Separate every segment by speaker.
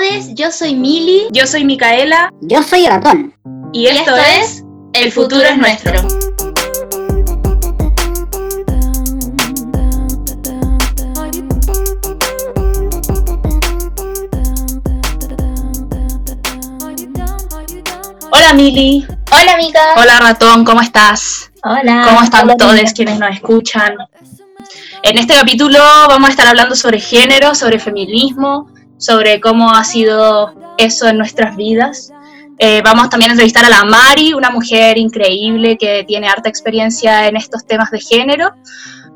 Speaker 1: todos, yo soy Mili.
Speaker 2: Yo soy Micaela.
Speaker 3: Yo soy Ratón.
Speaker 2: Y esto, es El futuro es nuestro. Hola Mili.
Speaker 1: Hola amiga.
Speaker 2: Hola Ratón, ¿cómo estás?
Speaker 1: Hola.
Speaker 2: ¿Cómo están
Speaker 1: Hola,
Speaker 2: todos
Speaker 1: amiga.
Speaker 2: quienes nos escuchan? En este capítulo vamos a estar hablando sobre género, sobre feminismo, sobre cómo ha sido eso en nuestras vidas. Eh, vamos también a entrevistar a la Mari, una mujer increíble que tiene harta experiencia en estos temas de género.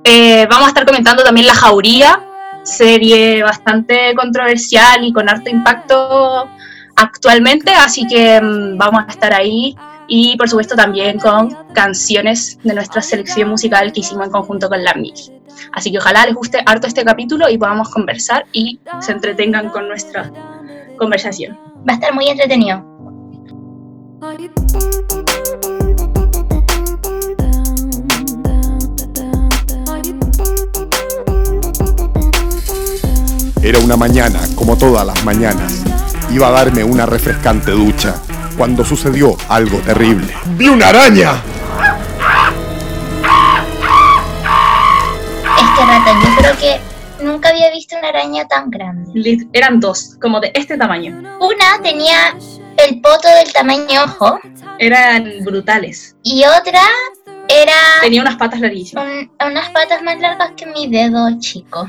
Speaker 2: Eh, vamos a estar comentando también La Jauría, serie bastante controversial y con harto impacto actualmente, así que mm, vamos a estar ahí y por supuesto también con canciones de nuestra selección musical que hicimos en conjunto con la Mili. Así que ojalá les guste harto este capítulo y podamos conversar y se entretengan con nuestra conversación.
Speaker 1: Va a estar muy entretenido.
Speaker 4: Era una mañana, como todas las mañanas. Iba a darme una refrescante ducha cuando sucedió algo terrible. ¡Vi una araña!
Speaker 1: Es que Ratón, yo creo que nunca había visto una araña tan grande.
Speaker 2: Eran dos, como de este tamaño.
Speaker 1: Una tenía el poto del tamaño ojo
Speaker 2: Eran brutales.
Speaker 1: y otra era
Speaker 2: Tenía unas patas larguísimas.
Speaker 1: un- unas patas más largas que mi dedo chico.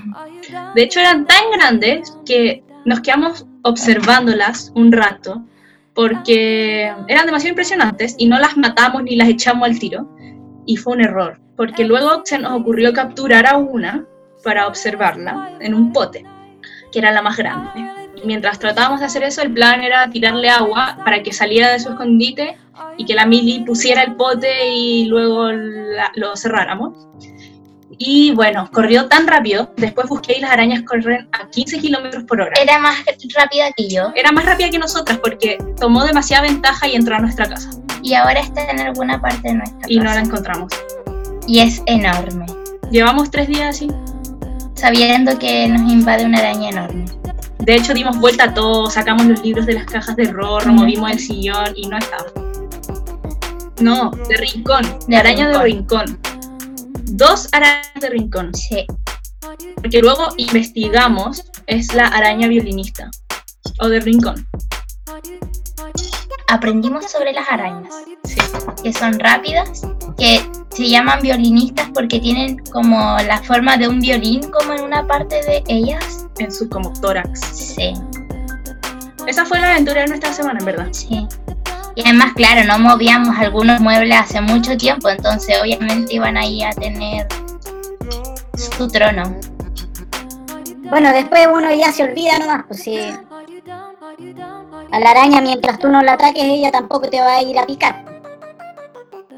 Speaker 2: De hecho, eran tan grandes que nos quedamos observándolas un rato porque eran demasiado impresionantes y no las matamos ni las echamos al tiro. Y fue un error, porque luego se nos ocurrió capturar a una para observarla en un pote, que era la más grande. Y mientras tratábamos de hacer eso, el plan era tirarle agua para que saliera de su escondite y que la Mili pusiera el pote y luego la- lo cerráramos. Y bueno, corrió tan rápido, después busqué y las arañas corren a 15 kilómetros por hora.
Speaker 1: Era más rápida que yo
Speaker 2: Era más rápida que nosotras porque tomó demasiada ventaja y entró a nuestra casa.
Speaker 1: y ahora está en alguna parte de nuestra
Speaker 2: Y no la
Speaker 1: casa.
Speaker 2: encontramos.
Speaker 1: Y es enorme,
Speaker 2: Llevamos tres días así.
Speaker 1: sabiendo que nos invade una araña enorme.
Speaker 2: De hecho, dimos vuelta a todo, sacamos los libros de las cajas de error, removimos el sillón y no estaba. No, de rincón, de
Speaker 1: De
Speaker 2: araña de rincón. Dos arañas de rincón.
Speaker 1: Sí.
Speaker 2: Porque luego investigamos, es la araña violinista. O de rincón.
Speaker 1: Aprendimos sobre las arañas.
Speaker 2: Sí.
Speaker 1: que son rápidas, que se llaman violinistas porque tienen como la forma de un violín como en una parte de ellas.
Speaker 2: En su como tórax.
Speaker 1: Sí,
Speaker 2: Esa fue la aventura de nuestra semana, en verdad.
Speaker 1: sí. Y además, claro, no movíamos algunos muebles hace mucho tiempo, entonces obviamente iban ahí a tener su trono.
Speaker 3: Bueno, después uno ya se olvida nomás, pues si a la araña mientras tú no la ataques, ella tampoco te va a ir a picar.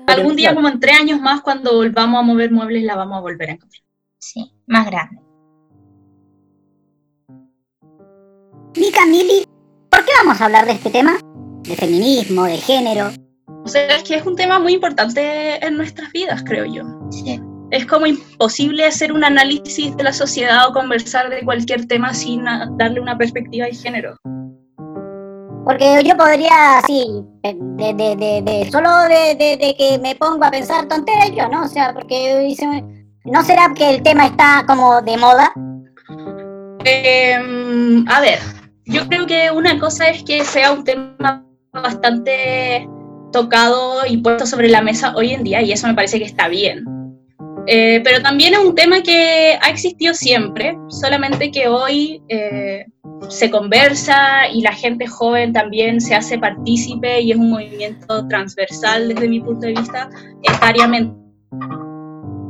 Speaker 2: Algún día, como en tres años más, cuando volvamos a mover muebles, la vamos a volver a encontrar.
Speaker 1: Sí, más grande.
Speaker 3: Mica, Mili, ¿por qué vamos a hablar de este tema? De feminismo, de género.
Speaker 2: O sea, es que es un tema muy importante en nuestras vidas, creo yo.
Speaker 1: Sí,
Speaker 2: Es como imposible hacer un análisis de la sociedad o conversar de cualquier tema sin darle una perspectiva de género.
Speaker 3: Porque yo podría, así, de, de, de, de- solo de, que me pongo a pensar tonteras yo, ¿no? O sea, porque dice, ¿no será que el tema está como de moda?
Speaker 2: Em, a ver, yo creo que una cosa es que sea un tema bastante tocado y puesto sobre la mesa hoy en día, y eso me parece que está bien. Eh, pero también es un tema que ha existido siempre, solamente que hoy eh, se conversa y la gente joven también se hace partícipe y es un movimiento transversal desde mi punto de vista etariamente.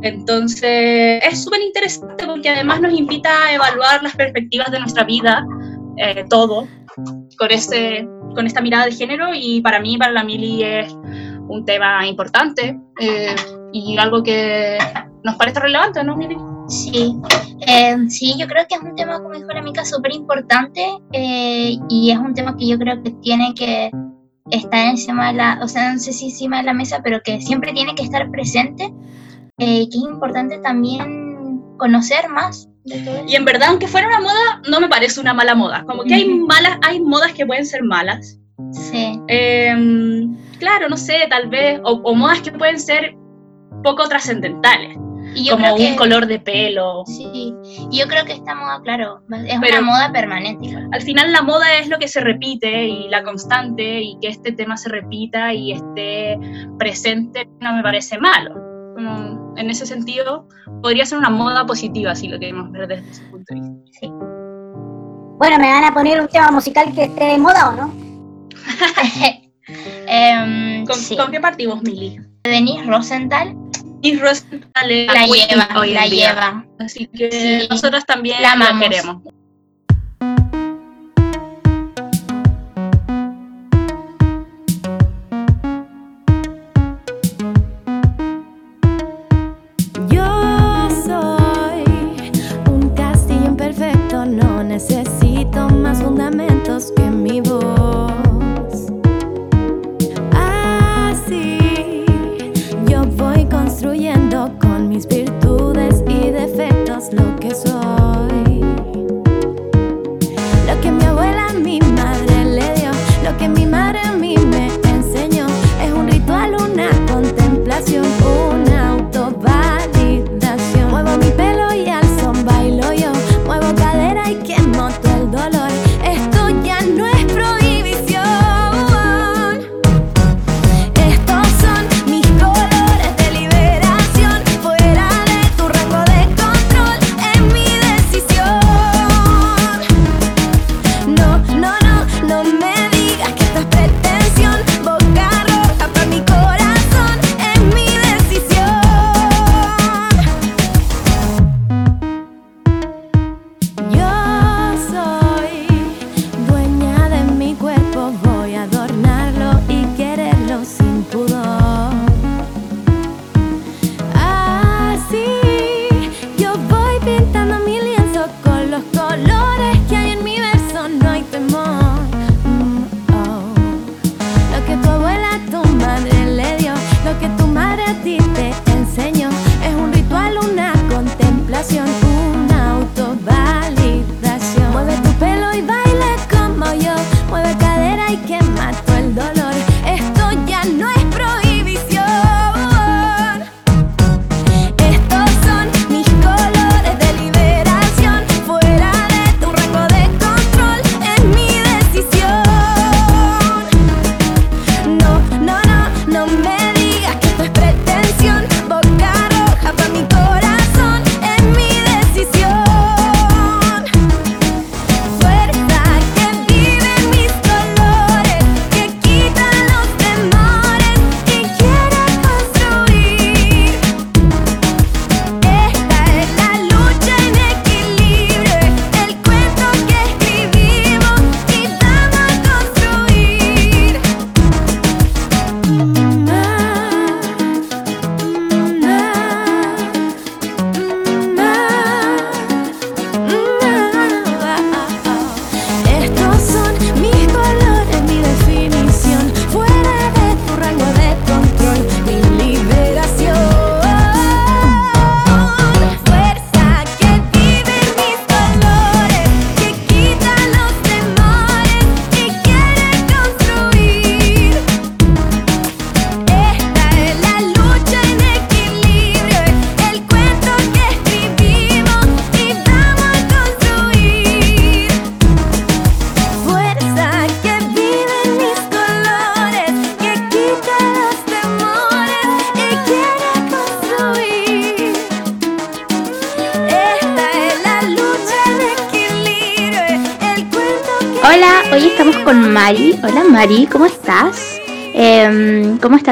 Speaker 2: Entonces es súper interesante porque además nos invita a evaluar las perspectivas de nuestra vida, eh, todo, con, este, con esta mirada de género y para mí, para la Mili, es un tema importante eh, y algo que nos parece relevante, ¿no, Mili?
Speaker 1: sí. Eh, sí, yo creo que es un tema, como dijo la amiga, súper importante eh, y es un tema que yo creo que tiene que estar encima de la, o sea, no sé si encima de la mesa, pero que siempre tiene que estar presente, eh, que es importante también conocer más
Speaker 5: Y en verdad, aunque fuera una moda, no me parece una mala moda. Como que hay malas, hay modas que pueden ser malas.
Speaker 2: Sí.
Speaker 5: Em, claro, no sé, tal vez, o, modas que pueden ser poco trascendentales. como un color de pelo.
Speaker 2: Sí, yo creo que esta moda, claro, es una moda permanente.
Speaker 5: Al final la moda es lo que se repite y la constante y que este tema se repita y esté presente no me parece malo. Como en ese sentido, podría ser una moda positiva si lo queremos ver desde ese punto de vista. Sí.
Speaker 3: Bueno, ¿me van a poner un tema musical que esté de moda o no?
Speaker 5: Em, ¿Con, qué partimos, Mili?
Speaker 2: Denise Rosenthal.
Speaker 5: Denise Rosenthal
Speaker 2: la, lleva, la lleva.
Speaker 5: Así que nosotros también la, la queremos.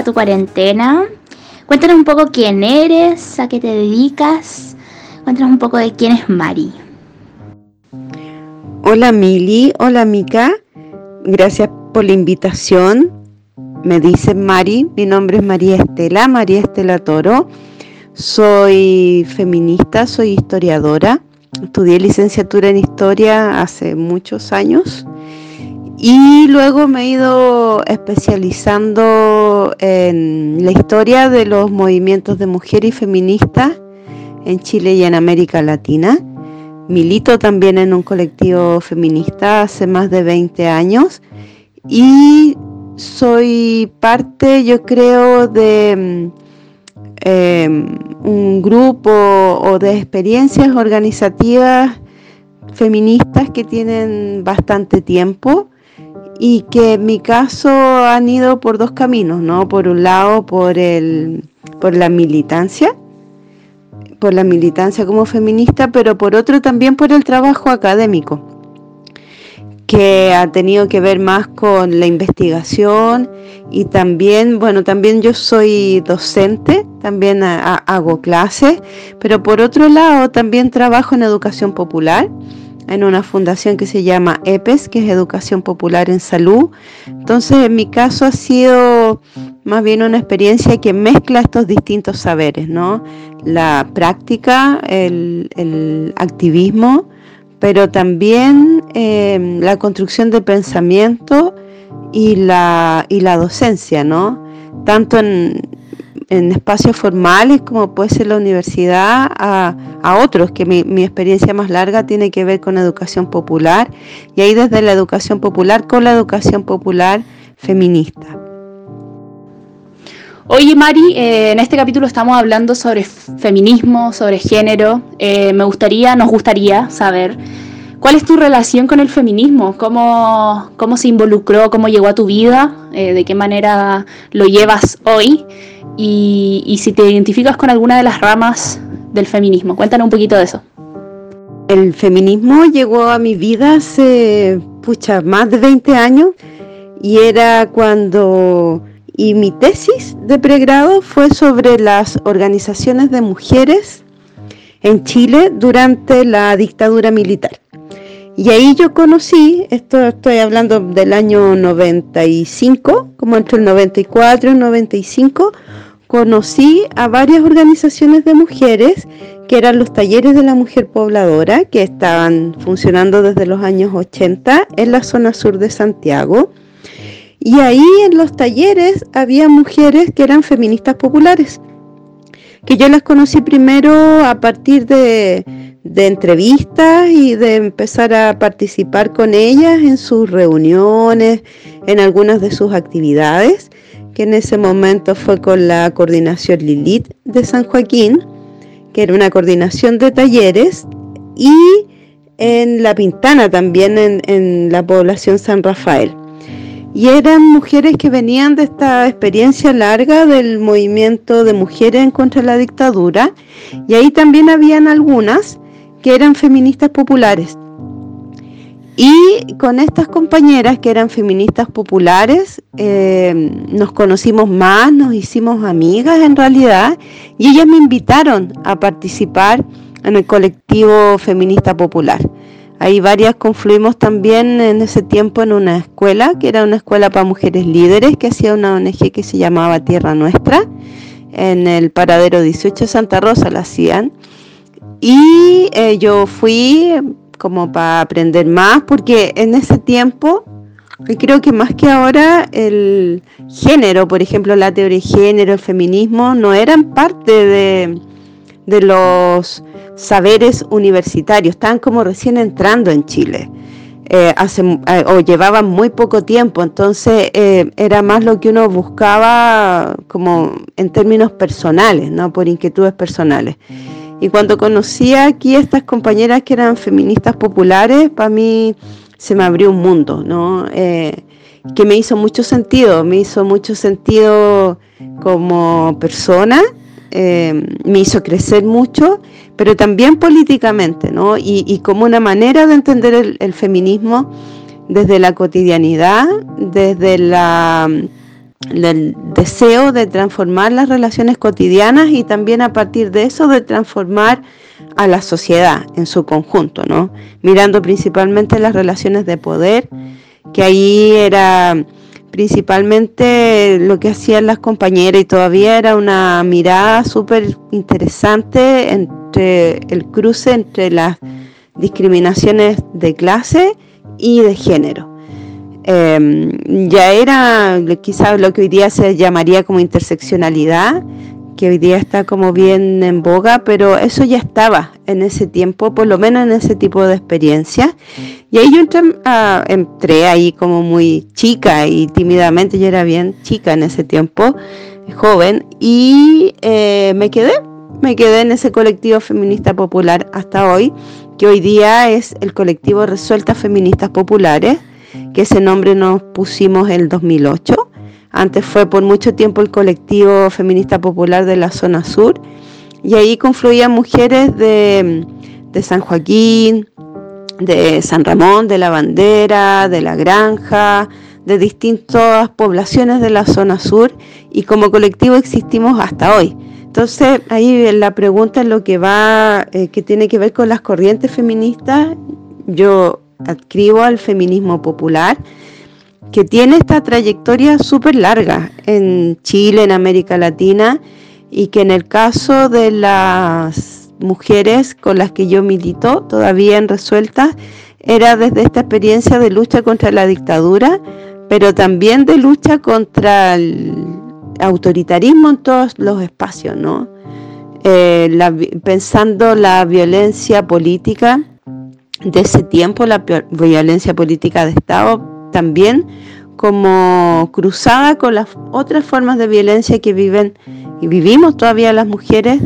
Speaker 1: Tu cuarentena? Cuéntanos un poco quién eres, a qué te dedicas. Cuéntanos un poco de quién es Mari.
Speaker 6: Hola Mili, hola Mica. Gracias por la invitación. Me dice Mari, mi nombre es María Estela, María Estela Toro. Soy feminista, soy historiadora. Estudié licenciatura en historia hace muchos años y luego me he ido especializando en la historia de los movimientos de mujeres y feministas en Chile y en América Latina. milito también en un colectivo feminista hace más de 20 años y soy parte, yo creo, de em, un grupo o de experiencias organizativas feministas que tienen bastante tiempo y que en mi caso han ido por dos caminos, ¿no? Por un lado, por, el, por la militancia, por la militancia como feminista, pero por otro también por el trabajo académico, que ha tenido que ver más con la investigación y también, bueno, también yo soy docente, también hago clases, pero por otro lado también trabajo en educación popular en una fundación que se llama EPES, que es Educación Popular en Salud. Entonces, en mi caso ha sido más bien una experiencia que mezcla estos distintos saberes, ¿no? La práctica, el, activismo, pero también eh, la construcción de pensamiento y la, y la docencia, ¿no? Tanto en, en espacios formales como puede ser la universidad a, otros, que mi, mi, experiencia más larga tiene que ver con educación popular y ahí desde la educación popular con la educación popular feminista.
Speaker 2: Oye Mari, eh, en este capítulo estamos hablando sobre feminismo, sobre género. Eh, me gustaría, nos gustaría saber cuál es tu relación con el feminismo, cómo, cómo se involucró, cómo llegó a tu vida, eh, de qué manera lo llevas hoy y, si te identificas con alguna de las ramas del feminismo. Cuéntanos un poquito de eso.
Speaker 6: El feminismo llegó a mi vida hace, pucha, más de 20 años y era cuando... Y mi tesis de pregrado fue sobre las organizaciones de mujeres en Chile durante la dictadura militar. Y ahí yo conocí, esto estoy hablando del año 95, como entre el 94 y el 95, conocí a varias organizaciones de mujeres que eran los talleres de la mujer pobladora que estaban funcionando desde los años 80 en la zona sur de Santiago. Y ahí en los talleres había mujeres que eran feministas populares, que yo las conocí primero a partir de, de entrevistas y de empezar a participar con ellas en sus reuniones, en algunas de sus actividades que en ese momento fue con la coordinación Lilith de San Joaquín, que era una coordinación de talleres, y en La Pintana también en, la población San Rafael. Y eran mujeres que venían de esta experiencia larga del movimiento de mujeres en contra de la dictadura, y ahí también habían algunas que eran feministas populares, y con estas compañeras que eran feministas populares, eh, nos conocimos más, nos hicimos amigas en realidad, y ellas me invitaron a participar en el colectivo feminista popular. Ahí varias confluimos también en ese tiempo en una escuela, que era una escuela para mujeres líderes, que hacía una ONG que se llamaba Tierra Nuestra, en el paradero 18 Santa Rosa la hacían. Y eh, yo fui como para aprender más, porque en ese tiempo, creo que más que ahora, el género, por ejemplo, la teoría de género, el feminismo, no eran parte de, de los saberes universitarios, estaban como recién entrando en Chile. Eh, eh, o llevaban muy poco tiempo, entonces eh, era más lo que uno buscaba como en términos personales, ¿no? por inquietudes personales. Y cuando conocí aquí a estas compañeras que eran feministas populares, para mí se me abrió un mundo, ¿no? Eh, que me hizo mucho sentido, me hizo mucho sentido como persona, eh, me hizo crecer mucho, pero también políticamente, ¿no? Y, como una manera de entender el feminismo desde la cotidianidad, desde la el deseo de transformar las relaciones cotidianas y también a partir de eso de transformar a la sociedad en su conjunto, ¿no? Mirando principalmente las relaciones de poder, que ahí era principalmente lo que hacían las compañeras y todavía era una mirada súper interesante entre el cruce entre las discriminaciones de clase y de género. Em, ya era quizás lo que hoy día se llamaría como interseccionalidad, que hoy día está como bien en boga, pero eso ya estaba en ese tiempo, por lo menos en ese tipo de experiencia. Y ahí yo entré, ah, entré ahí como muy chica y tímidamente, yo era bien chica en ese tiempo, joven, y eh, me quedé, me quedé en ese colectivo feminista popular hasta hoy, que hoy día es el colectivo Resueltas Feministas Populares, que ese nombre nos pusimos en el 2008 antes fue por mucho tiempo el colectivo feminista popular de la zona sur y ahí confluían mujeres de, San Joaquín, de San Ramón, de la Bandera, de la Granja, de distintas poblaciones de la zona sur y como colectivo existimos hasta hoy. Entonces ahí la pregunta es lo que va, eh, que tiene que ver con las corrientes feministas. Yo adscribo al feminismo popular que tiene esta trayectoria súper larga en Chile, en América Latina, y que en el caso de las mujeres con las que yo milito, todavía en resueltas, era desde esta experiencia de lucha contra la dictadura, pero también de lucha contra el autoritarismo en todos los espacios, ¿no? Eh, pensando la violencia política de ese tiempo, la violencia política de Estado, también como cruzada con las otras formas de violencia que viven y vivimos todavía las mujeres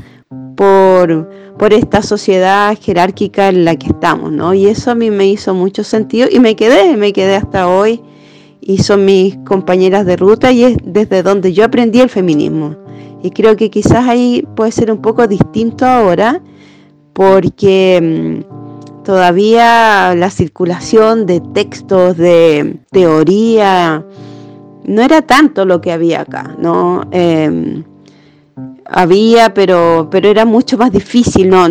Speaker 6: por, por esta sociedad jerárquica en la que estamos, ¿no? Y eso a mí me hizo mucho sentido y me quedé, me quedé hasta hoy y son mis compañeras de ruta y es desde donde yo aprendí el feminismo. Y creo que quizás ahí puede ser un poco distinto ahora porque mm, todavía la circulación de textos, de teoría, no era tanto lo que había acá, ¿no? Em, había, pero, pero era mucho más difícil, ¿no?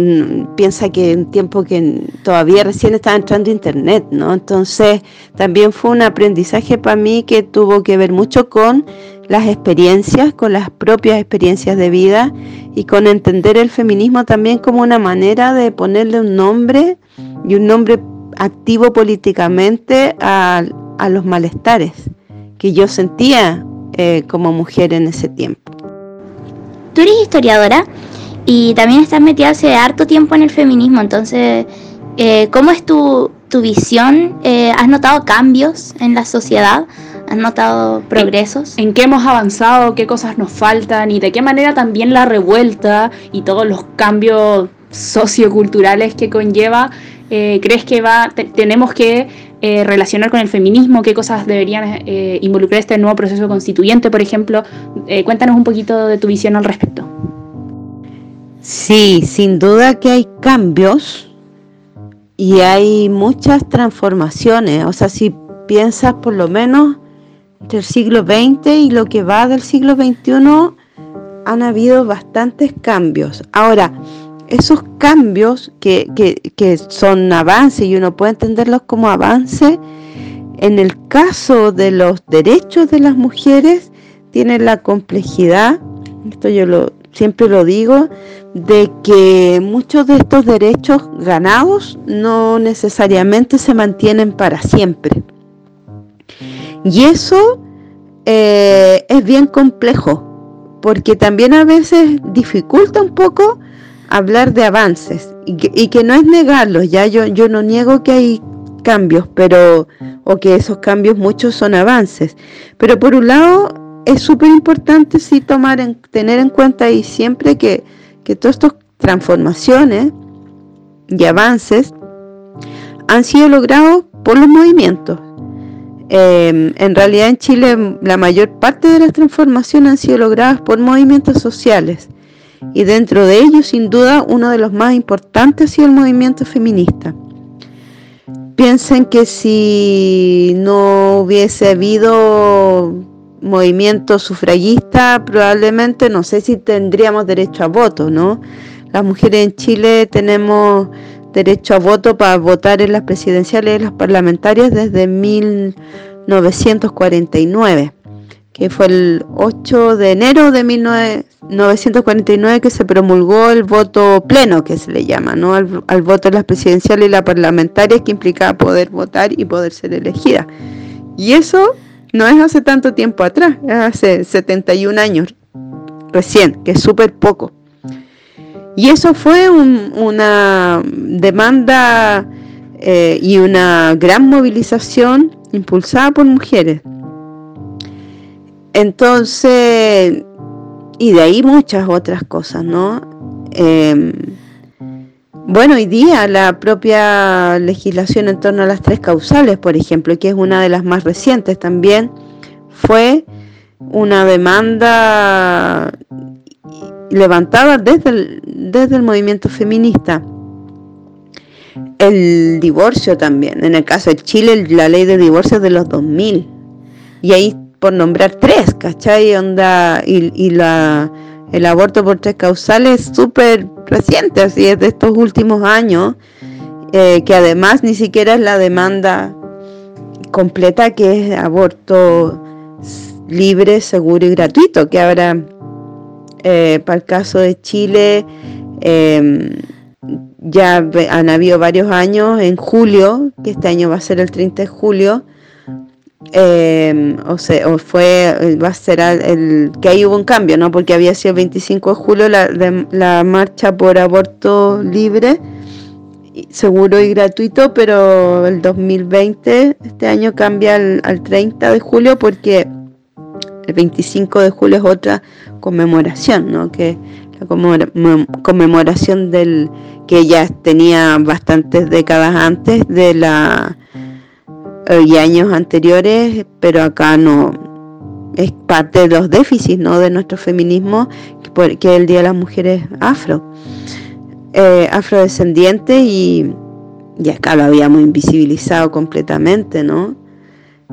Speaker 6: Piensa que en tiempo que todavía recién estaba entrando internet, ¿no? Entonces también fue un aprendizaje para mí que tuvo que ver mucho con las experiencias, con las propias experiencias de vida y con entender el feminismo también como una manera de ponerle un nombre y un nombre activo políticamente a, los malestares que yo sentía eh, como mujer en ese tiempo.
Speaker 7: Tú eres historiadora y también estás metida hace harto tiempo en el feminismo, entonces, eh, ¿cómo es tu, visión? Eh, ¿Has notado cambios en la sociedad? ¿Has notado progresos?
Speaker 2: ¿En, qué hemos avanzado? ¿Qué cosas nos faltan? ¿Y de qué manera también la revuelta y todos los cambios socioculturales que conlleva eh, crees que va tenemos que eh, relacionar con el feminismo? ¿Qué cosas deberían eh, involucrar este nuevo proceso constituyente, por ejemplo? cuéntanos un poquito de tu visión al respecto.
Speaker 6: Sí, sin duda que hay cambios y hay muchas transformaciones. O sea, si piensas por lo menos del siglo XX y lo que va del siglo XXI, han habido bastantes cambios. Ahora, esos cambios que, son avances y uno puede entenderlos como avance, en el caso de los derechos de las mujeres, tienen la complejidad, esto yo lo, siempre lo digo, de que muchos de estos derechos ganados no necesariamente se mantienen para siempre. Y eso eh, es bien complejo, porque también a veces dificulta un poco hablar de avances y que, no es negarlos, ya yo, yo no niego que hay cambios, pero o que esos cambios muchos son avances, pero por un lado es súper importante sí tomar en, tener en cuenta y siempre que, que todas estas transformaciones y avances han sido logrados por los movimientos. Em, en realidad en Chile la mayor parte de las transformaciones han sido logradas por movimientos sociales y dentro de ellos, sin duda, uno de los más importantes ha sido el movimiento feminista. Piensen que si no hubiese habido movimiento sufragista, probablemente no sé si tendríamos derecho a voto, ¿no? Las mujeres en Chile tenemos derecho a voto para votar en las presidenciales y las parlamentarias desde 1949 que fue el 8 de enero de 1949 que se promulgó el voto pleno, que se le llama, ¿no? Al, al voto de las presidenciales y las parlamentarias, que implicaba poder votar y poder ser elegida. Y eso no es hace tanto tiempo atrás, es hace 71 años recién, que es súper poco. Y eso fue una demanda eh, y una gran movilización impulsada por mujeres. Entonces, y de ahí muchas otras cosas, ¿no? Em, bueno, hoy día la propia legislación en torno a las tres causales, por ejemplo, que es una de las más recientes también, fue una demanda levantada desde el, desde el movimiento feminista. El divorcio también, en el caso de Chile, la ley de divorcio es de los 2000. Y ahí por nombrar tres, ¿cachai? Onda, y, la, el aborto por tres causales es súper reciente, así es de estos últimos años, eh, que además ni siquiera es la demanda completa, que es aborto libre, seguro y gratuito, que ahora, eh, para el caso de Chile, em, ya han habido varios años, en julio, que este año va a ser el 30 de julio, eh, o, sea, o fue, va a ser el, que ahí hubo un cambio, ¿no? Porque había sido el 25 de julio la, la marcha por aborto libre, seguro y gratuito, pero el 2020, este año cambia al, al 30 de julio porque el 25 de julio es otra conmemoración, ¿no? Que la conmemoración del que ya tenía bastantes décadas antes de la y años anteriores, pero acá no es parte de los déficits ¿no? de nuestro feminismo, que el Día de las Mujeres Afro, eh, afrodescendientes y, y, acá lo habíamos invisibilizado completamente, ¿no?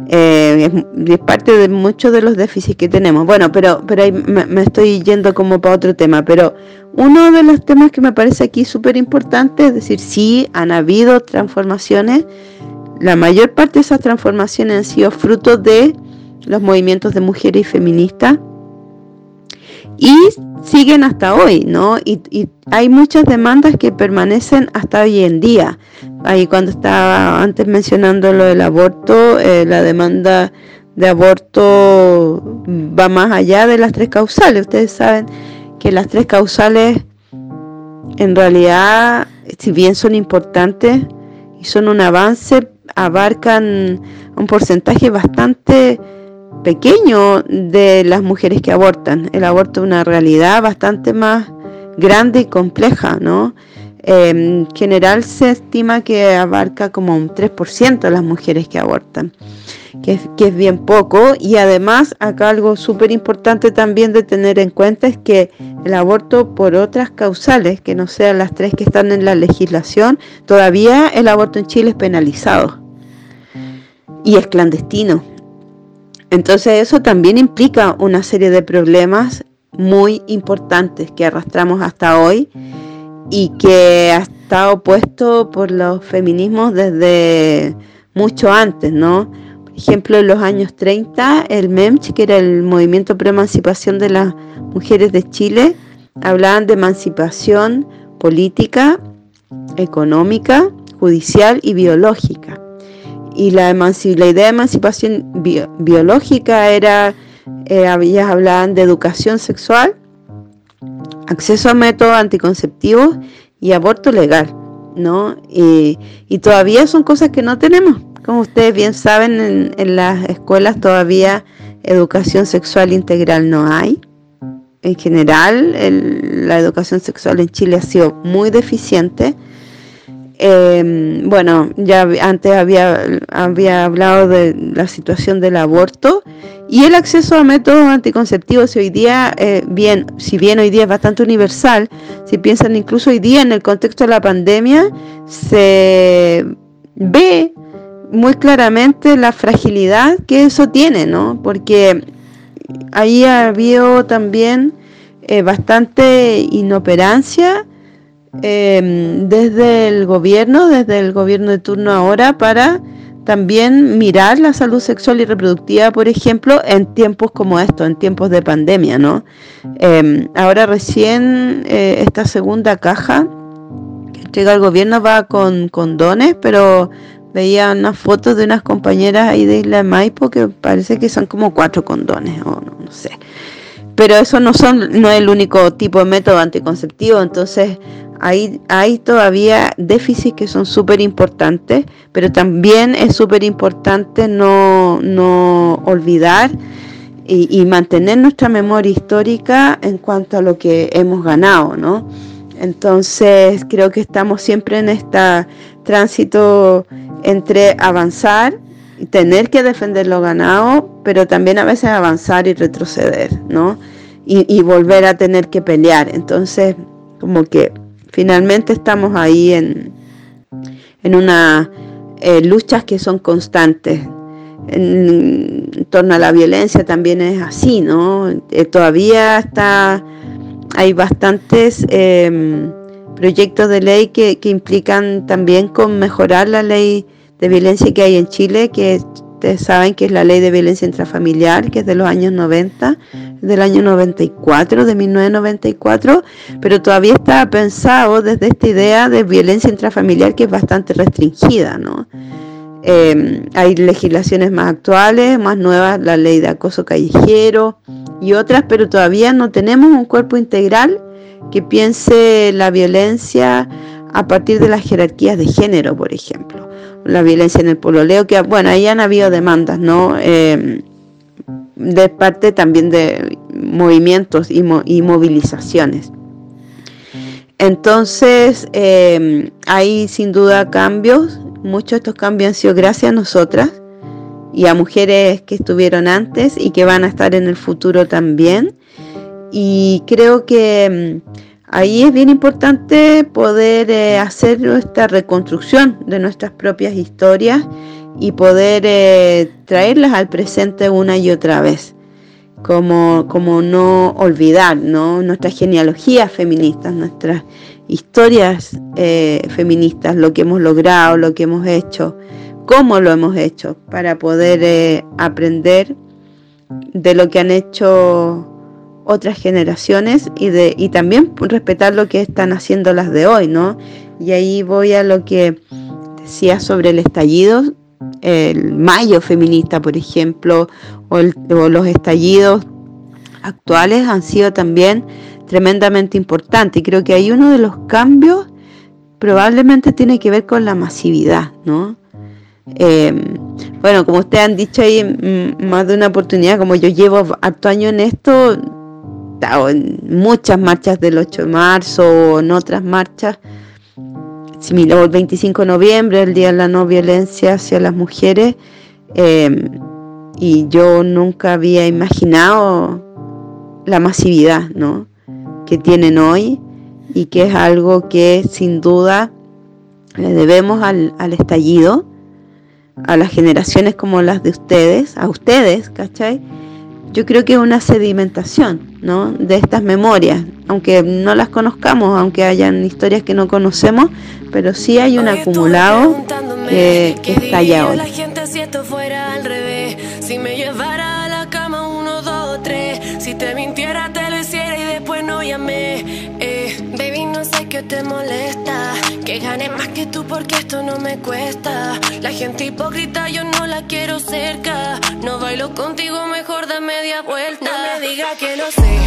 Speaker 6: Eh, es, parte de muchos de los déficits que tenemos. Bueno, pero, pero ahí me, me, estoy yendo como para otro tema, pero uno de los temas que me parece aquí súper importante es decir, sí, han habido transformaciones, la mayor parte de esas transformaciones han sido fruto de los movimientos de mujeres y feministas y siguen hasta hoy, ¿no? Y, hay muchas demandas que permanecen hasta hoy en día. Ahí cuando estaba antes mencionando lo del aborto, eh, la demanda de aborto va más allá de las tres causales. Ustedes saben que las tres causales en realidad, si bien son importantes y son un avance, abarcan un porcentaje bastante pequeño de las mujeres que abortan. El aborto es una realidad bastante más grande y compleja, ¿no? En general se estima que abarca como un 3% de las mujeres que abortan, que es, que es bien poco. Y además, acá algo súper importante también de tener en cuenta es que el aborto por otras causales, que no sean las tres que están en la legislación, todavía el aborto en Chile es penalizado y es clandestino. Entonces eso también implica una serie de problemas muy importantes que arrastramos hasta hoy y que ha estado puesto por los feminismos desde mucho antes, ¿no? Por ejemplo, en los años 30, el MEMCH, que era el Movimiento Pro Emancipación de las Mujeres de Chile, hablaban de emancipación política, económica, judicial y biológica. Y la, idea de emancipación biológica era, eh, hablaban de educación sexual, acceso a métodos anticonceptivos y aborto legal, ¿no? Y, todavía son cosas que no tenemos. Como ustedes bien saben, en, las escuelas todavía educación sexual integral no hay. En general, la educación sexual en Chile ha sido muy deficiente. Em, bueno, ya antes había, hablado de la situación del aborto y el acceso a métodos anticonceptivos hoy día, eh, bien, si bien hoy día es bastante universal, si piensan incluso hoy día en el contexto de la pandemia, se ve muy claramente la fragilidad que eso tiene, ¿no? Porque ahí ha habido también eh, bastante inoperancia Em, desde el gobierno, desde el gobierno de turno ahora, para también mirar la salud sexual y reproductiva, por ejemplo, en tiempos como estos, en tiempos de pandemia, ¿no? Em, ahora recién eh, esta segunda caja que entrega el gobierno va con condones, pero veía unas fotos de unas compañeras ahí de Isla de Maipo que parece que son como cuatro condones, o no sé. Pero eso no son no es el único tipo de método anticonceptivo, entonces hay, hay todavía déficits que son súper importantes, pero también es súper importante no, no olvidar y, mantener nuestra memoria histórica en cuanto a lo que hemos ganado, ¿no? Entonces creo que estamos siempre en este tránsito entre avanzar tener que defender lo ganado, pero también a veces avanzar y retroceder, ¿no? Y, volver a tener que pelear. Entonces, como que finalmente estamos ahí en, en unas eh, luchas que son constantes. En, torno a la violencia también es así, ¿no? Eh, todavía está hay bastantes eh, proyectos de ley que, que, implican también con mejorar la ley de violencia que hay en Chile, que ustedes saben que es la ley de violencia intrafamiliar, que es de los años 90, del año 94, de 1994, pero todavía está pensado desde esta idea de violencia intrafamiliar que es bastante restringida, ¿no? Eh, hay legislaciones más actuales, más nuevas, la ley de acoso callejero y otras, pero todavía no tenemos un cuerpo integral que piense la violencia a partir de las jerarquías de género, por ejemplo. La violencia en el pololeo, que bueno, ahí han habido demandas, ¿no? Eh, de parte también de movimientos y, mo y movilizaciones. Entonces, eh, hay sin duda cambios Muchos de estos cambios han sido gracias a nosotras y a mujeres que estuvieron antes y que van a estar en el futuro también. Y creo que mm, ahí es bien importante poder eh, hacer nuestra reconstrucción de nuestras propias historias y poder eh, traerlas al presente una y otra vez. Como, como no olvidar ¿no? nuestras genealogías feministas, nuestras historias eh, feministas, lo que hemos logrado, lo que hemos hecho, cómo lo hemos hecho, para poder eh, aprender de lo que han hecho otras generaciones y, de, y también respetar lo que están haciendo las de hoy, ¿no? Y ahí voy a lo que decía sobre el estallido, el mayo feminista, por ejemplo, o, los estallidos actuales han sido también tremendamente importante. Y creo que hay uno de los cambios probablemente tiene que ver con la masividad, ¿no? Eh, bueno, como ustedes han dicho ahí más de una oportunidad, como yo llevo harto año en esto, en muchas marchas del 8 de marzo o en otras marchas, similar el 25 de noviembre, el Día de la No Violencia hacia las Mujeres, eh, y yo nunca había imaginado la masividad, ¿no? que tienen hoy y que es algo que sin duda le debemos al, al, estallido, a las generaciones como las de ustedes, a ustedes, ¿cachai? Yo creo que es una sedimentación, ¿no? De estas memorias, aunque no las conozcamos, aunque hayan historias que no conocemos, pero sí hay un acumulado que, que está allá hoy. Si me llevara a la cama uno, dos, tres, si te mintiera te lo hiciera y después no llamé. Eh, baby, no sé qué te molesta, gane más que tú porque esto no me cuesta. La gente hipócrita yo no la quiero cerca, no bailo contigo, mejor da media vuelta. No me diga que lo sé,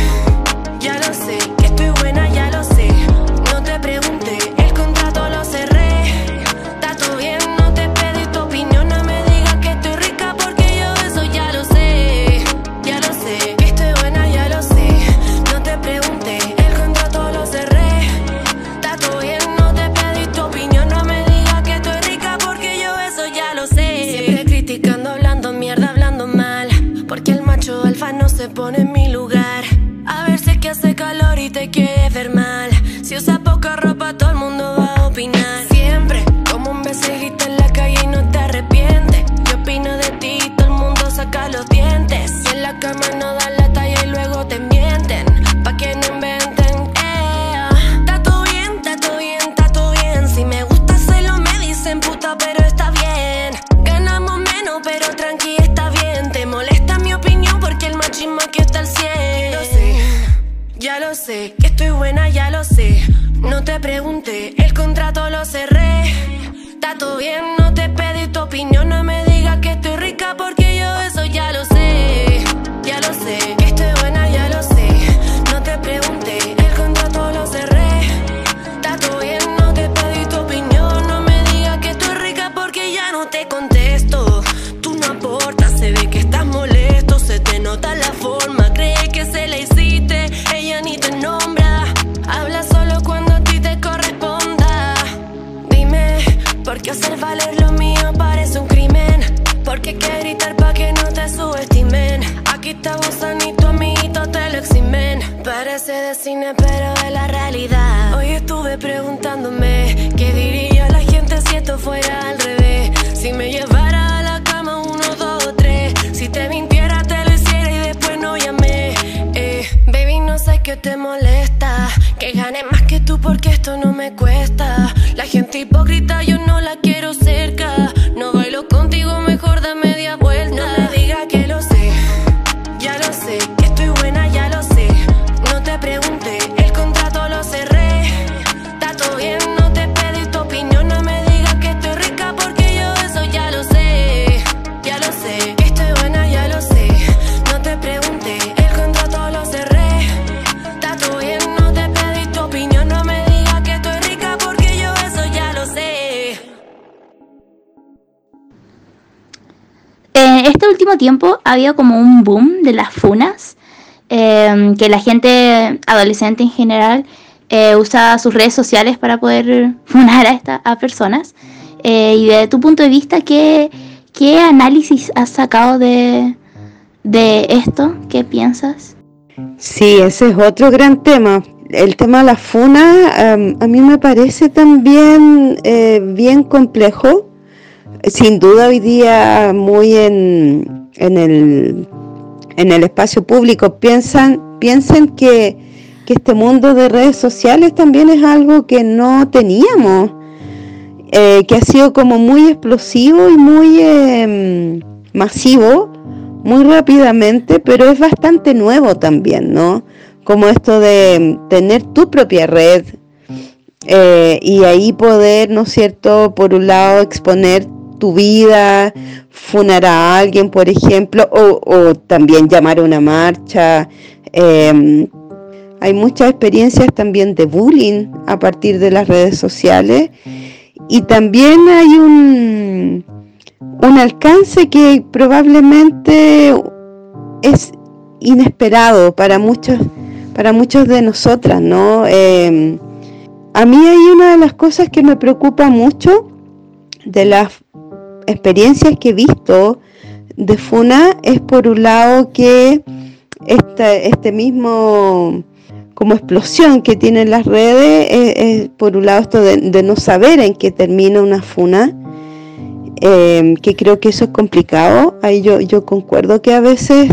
Speaker 6: que estoy buena, ya lo sé. No te pregunté, el contrato lo cerré. Está todo bien, no te pedí tu opinión, no me digas que estoy rica porque
Speaker 5: fuera al revés.
Speaker 7: Tiempo ha habido como un boom de las funas, eh, que la gente adolescente en general eh, usa sus redes sociales para poder funar a, esta, a personas. Eh, y de tu punto de vista, ¿qué, qué análisis has sacado de, de esto? ¿Qué piensas?
Speaker 6: Sí, ese es otro gran tema. El tema de la funa am, a mí me parece también eh, bien complejo. Sin duda hoy día muy en, en, el, en el espacio público piensan, piensen que, que este mundo de redes sociales también es algo que no teníamos, eh, que ha sido como muy explosivo y muy em, masivo muy rápidamente, pero es bastante nuevo también, ¿no? Como esto de tener tu propia red eh, y ahí poder, ¿no es cierto?, por un lado exponer tu vida, funar a alguien, por ejemplo, o, también llamar a una marcha. eh, hay muchas experiencias también de bullying a partir de las redes sociales y también hay un, un alcance que probablemente es inesperado para muchos, para muchos de nosotras, ¿no? Eh, a mí hay una de las cosas que me preocupa mucho de las experiencias que he visto de Funa es por un lado que esta, este mismo como explosión que tienen las redes es, por un lado esto de, de no saber en qué termina una funa eh, que creo que eso es complicado. Ahí yo, yo concuerdo que a veces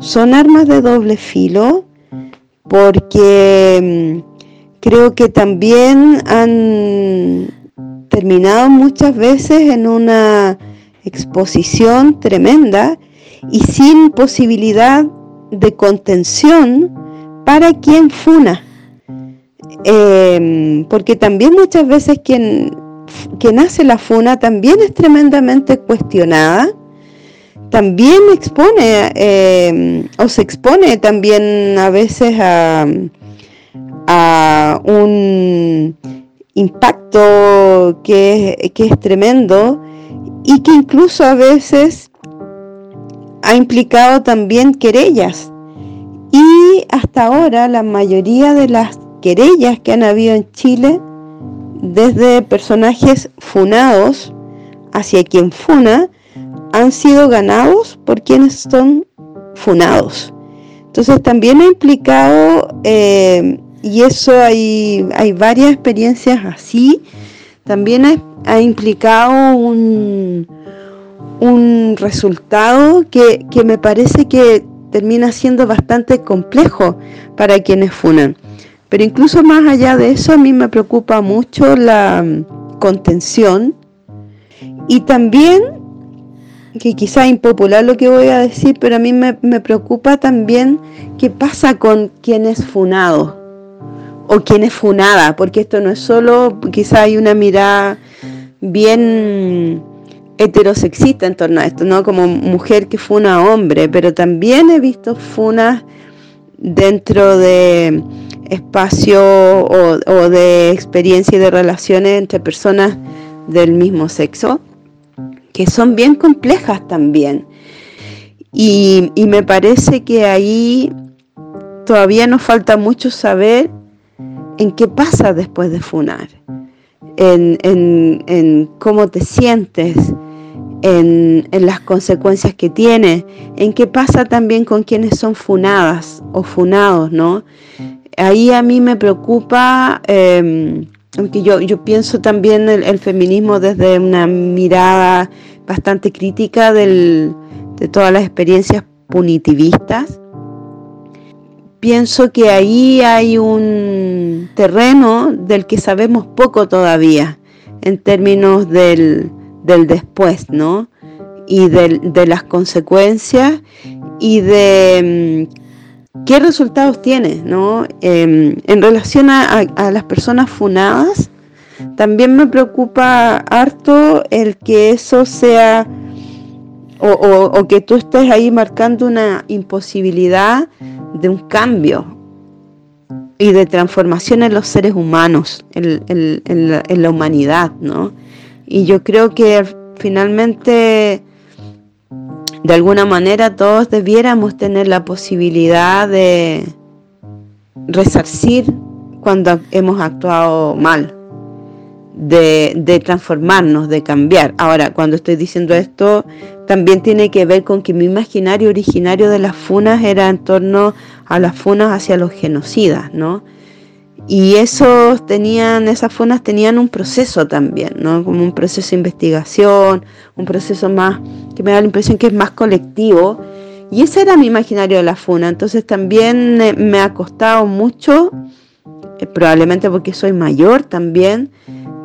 Speaker 6: son armas de doble filo, porque mm, creo que también han terminado muchas veces en una exposición tremenda y sin posibilidad de contención para quien funa. Eh, porque también muchas veces quien quien hace la funa también es tremendamente cuestionada, también expone eh, o se expone también a veces a, a un impacto que, es- que es tremendo y que incluso a veces ha implicado también querellas. Y hasta ahora la mayoría de las querellas que han habido en Chile desde personajes funados hacia quien funa han sido ganados por quienes son funados. Entonces también ha implicado, eh, y eso hay, hay varias experiencias así, también ha, implicado un, un resultado que, que me parece que termina siendo bastante complejo para quienes funan. Pero incluso más allá de eso, a mí me preocupa mucho la mm, contención y también, que quizá impopular lo que voy a decir, pero a mí me, me preocupa también qué pasa con quien es funado o quien es funada, porque esto no es solo, quizá hay una mirada bien heterosexista en torno a esto, ¿no? Como mujer que funa a hombre, pero también he visto funas dentro de espacio o, de experiencia y de relaciones entre personas del mismo sexo, que son bien complejas también. Y me parece que ahí todavía nos falta mucho saber en qué pasa después de funar, en, cómo te sientes, en, las consecuencias que tiene, en qué pasa también con quienes son funadas o funados, ¿no? Ahí a mí me preocupa, eh, yo, yo pienso también el, feminismo desde una mirada bastante crítica de todas las experiencias punitivistas. Pienso que ahí hay un terreno del que sabemos poco todavía en términos del, del después, ¿no? Y de, las consecuencias y de mm, qué resultados tiene, ¿no? Em, en relación a, las personas funadas, también me preocupa harto el que eso sea o, o, que tú estés ahí marcando una imposibilidad de un cambio y de transformación en los seres humanos, en, la, en la, humanidad, ¿no? Y yo creo que finalmente, de alguna manera, todos debiéramos tener la posibilidad de resarcir cuando hemos actuado mal, de, transformarnos, de cambiar. Ahora, cuando estoy diciendo esto, también tiene que ver con que mi imaginario originario de las funas era en torno a las funas hacia los genocidas, ¿no? Y esos tenían, esas funas tenían un proceso también, ¿no? Como un proceso de investigación, un proceso más, que me da la impresión que es más colectivo. Y ese era mi imaginario de la funa. Entonces también me ha costado mucho, eh, probablemente porque soy mayor también,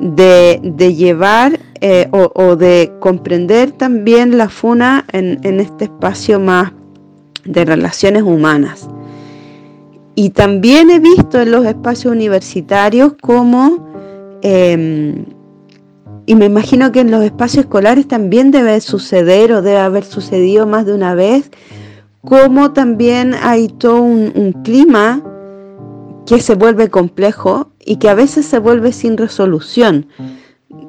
Speaker 6: de, llevar eh, o, de comprender también la funa en, este espacio más de relaciones humanas. Y también he visto en los espacios universitarios cómo, em, y me imagino que en los espacios escolares también debe suceder o debe haber sucedido más de una vez, cómo también hay todo un, clima que se vuelve complejo y que a veces se vuelve sin resolución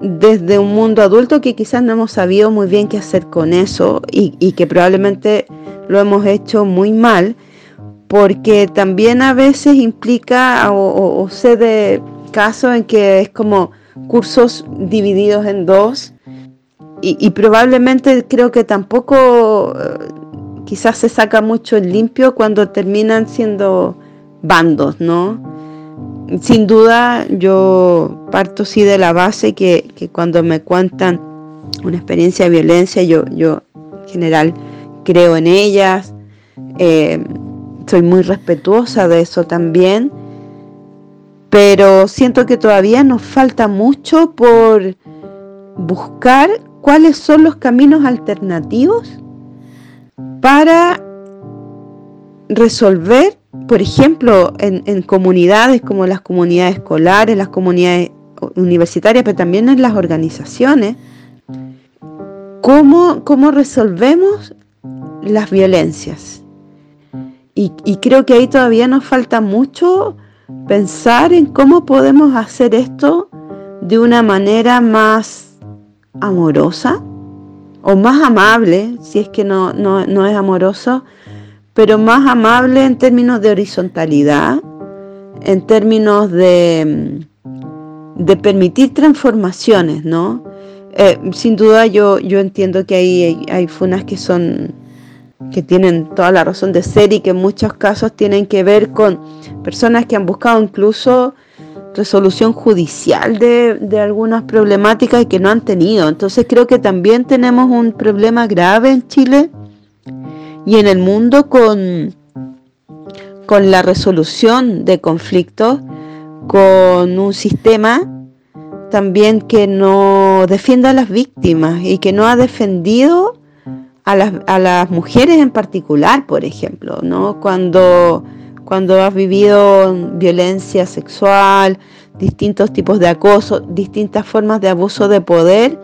Speaker 6: desde un mundo adulto que quizás no hemos sabido muy bien qué hacer con eso y, y, que probablemente lo hemos hecho muy mal porque también a veces implica o, sé de casos en que es como cursos divididos en dos y, probablemente creo que tampoco eh, quizás se saca mucho el limpio cuando terminan siendo bandos, ¿no? Sin duda yo parto sí de la base que, cuando me cuentan una experiencia de violencia yo, yo en general creo en ellas. Eh, soy muy respetuosa de eso también, pero siento que todavía nos falta mucho por buscar cuáles son los caminos alternativos para resolver, por ejemplo, en, comunidades como las comunidades escolares, las comunidades universitarias, pero también en las organizaciones, cómo, cómo resolvemos las violencias. Y, creo que ahí todavía nos falta mucho pensar en cómo podemos hacer esto de una manera más amorosa o más amable, si es que no, no, es amoroso, pero más amable en términos de horizontalidad, en términos de, de permitir transformaciones, ¿no? Eh, sin duda yo, yo entiendo que hay, hay funas que son que tienen toda la razón de ser y que en muchos casos tienen que ver con personas que han buscado incluso resolución judicial de, algunas problemáticas y que no han tenido. Entonces creo que también tenemos un problema grave en Chile y en el mundo con, con la resolución de conflictos, con un sistema también que no defienda a las víctimas y que no ha defendido a las, a las mujeres en particular, por ejemplo, ¿no? Cuando, cuando has vivido violencia sexual, distintos tipos de acoso, distintas formas de abuso de poder,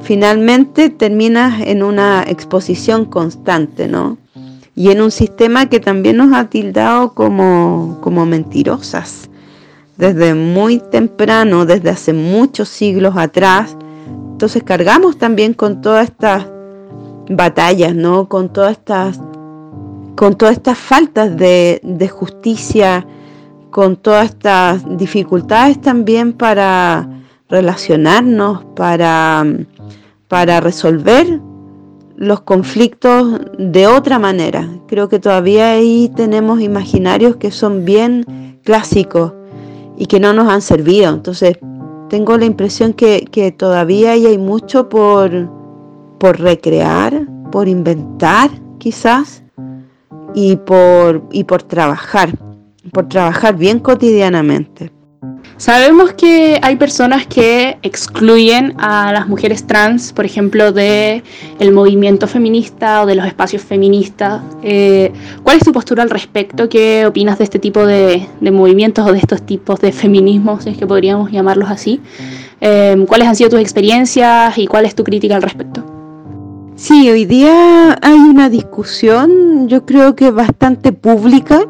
Speaker 6: finalmente terminas en una exposición constante, ¿no? Y en un sistema que también nos ha tildado como, como mentirosas. Desde muy temprano, desde hace muchos siglos atrás, entonces cargamos también con todas estas batallas, ¿no? Con todas estas, con todas estas faltas de, justicia, con todas estas dificultades también para relacionarnos, para, para resolver los conflictos de otra manera. Creo que todavía ahí tenemos imaginarios que son bien clásicos y que no nos han servido. Entonces, tengo la impresión que, todavía hay mucho por, por recrear, por inventar quizás y por, y por trabajar, por trabajar bien cotidianamente.
Speaker 2: Sabemos que hay personas que excluyen a las mujeres trans, por ejemplo, de el movimiento feminista o de los espacios feministas. Eh, ¿Cuál es tu postura al respecto? ¿Qué opinas de este tipo de, movimientos o de estos tipos de feminismos, si es que podríamos llamarlos así? Eh, ¿Cuáles han sido tus experiencias y cuál es tu crítica al respecto?
Speaker 6: Sí, hoy día hay una discusión, yo creo que bastante pública,